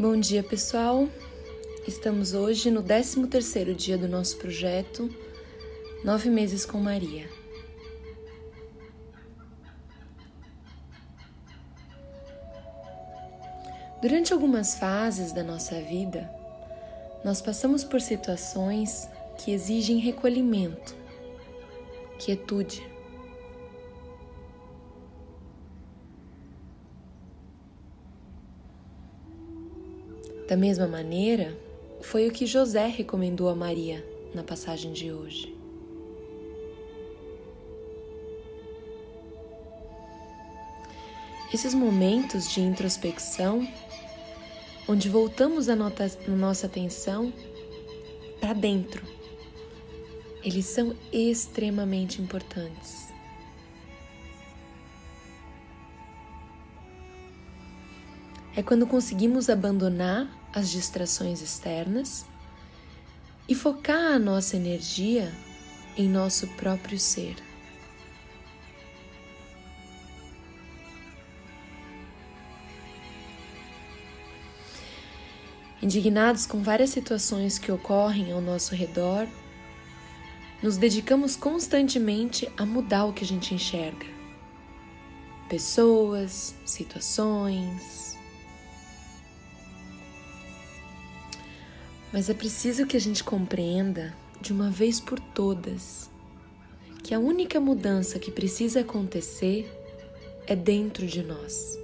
Bom dia, pessoal. Estamos hoje no 13º dia do nosso projeto Nove Meses com Maria. Durante algumas fases da nossa vida, nós passamos por situações que exigem recolhimento, quietude. Da mesma maneira, foi o que José recomendou a Maria na passagem de hoje. Esses momentos de introspecção, onde voltamos a nossa atenção para dentro, eles são extremamente importantes. É quando conseguimos abandonar as distrações externas e focar a nossa energia em nosso próprio ser. Indignados com várias situações que ocorrem ao nosso redor, nos dedicamos constantemente a mudar o que a gente enxerga. Pessoas, situações, Mas é preciso que a gente compreenda de uma vez por todas que a única mudança que precisa acontecer é dentro de nós,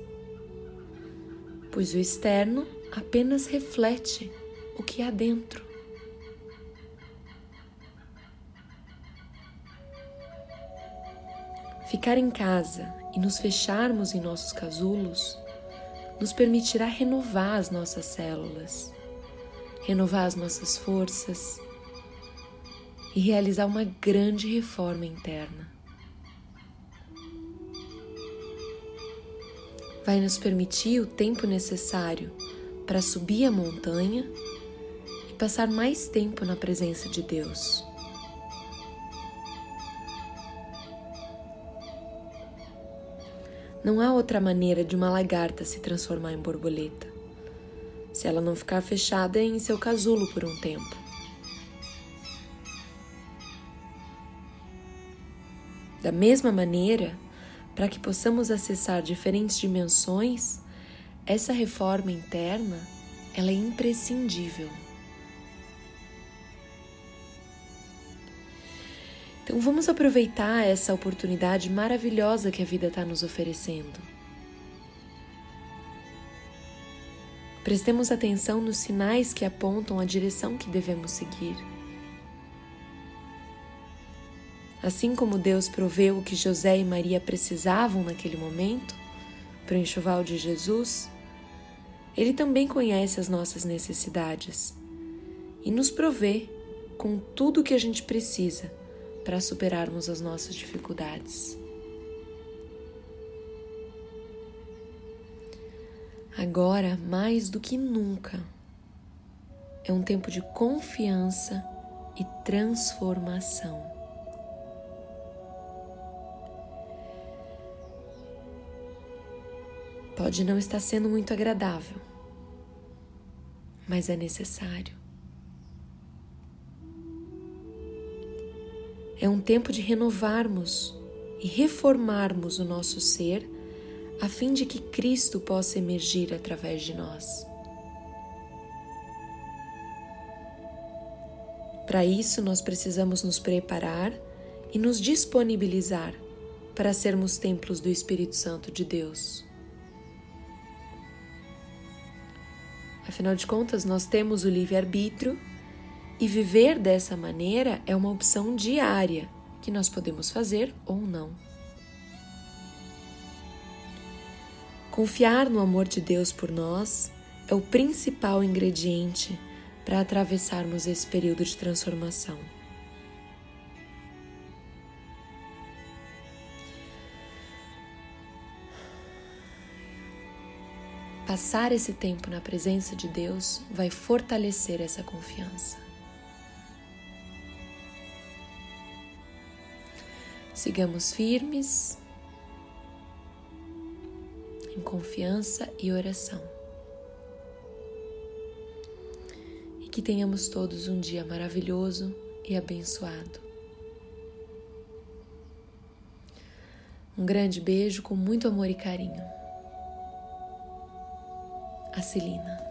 pois o externo apenas reflete o que há dentro. Ficar em casa e nos fecharmos em nossos casulos nos permitirá renovar as nossas células renovar as nossas forças e realizar uma grande reforma interna. Vai nos permitir o tempo necessário para subir a montanha e passar mais tempo na presença de Deus. Não há outra maneira de uma lagarta se transformar em borboleta se ela não ficar fechada em seu casulo por um tempo. Da mesma maneira, para que possamos acessar diferentes dimensões, essa reforma interna ela é imprescindível. Então vamos aproveitar essa oportunidade maravilhosa que a vida está nos oferecendo. Prestemos atenção nos sinais que apontam a direção que devemos seguir. Assim como Deus proveu o que José e Maria precisavam naquele momento para o enxoval de Jesus, Ele também conhece as nossas necessidades e nos provê com tudo o que a gente precisa para superarmos as nossas dificuldades. Agora, mais do que nunca, é um tempo de confiança e transformação. Pode não estar sendo muito agradável, mas é necessário. É um tempo de renovarmos e reformarmos o nosso ser a fim de que Cristo possa emergir através de nós. Para isso, nós precisamos nos preparar e nos disponibilizar para sermos templos do Espírito Santo de Deus. Afinal de contas, nós temos o livre-arbítrio e viver dessa maneira é uma opção diária que nós podemos fazer ou não. Confiar no amor de Deus por nós é o principal ingrediente para atravessarmos esse período de transformação. Passar esse tempo na presença de Deus vai fortalecer essa confiança. Sigamos firmes confiança e oração. E que tenhamos todos um dia maravilhoso e abençoado. Um grande beijo com muito amor e carinho. A Celina.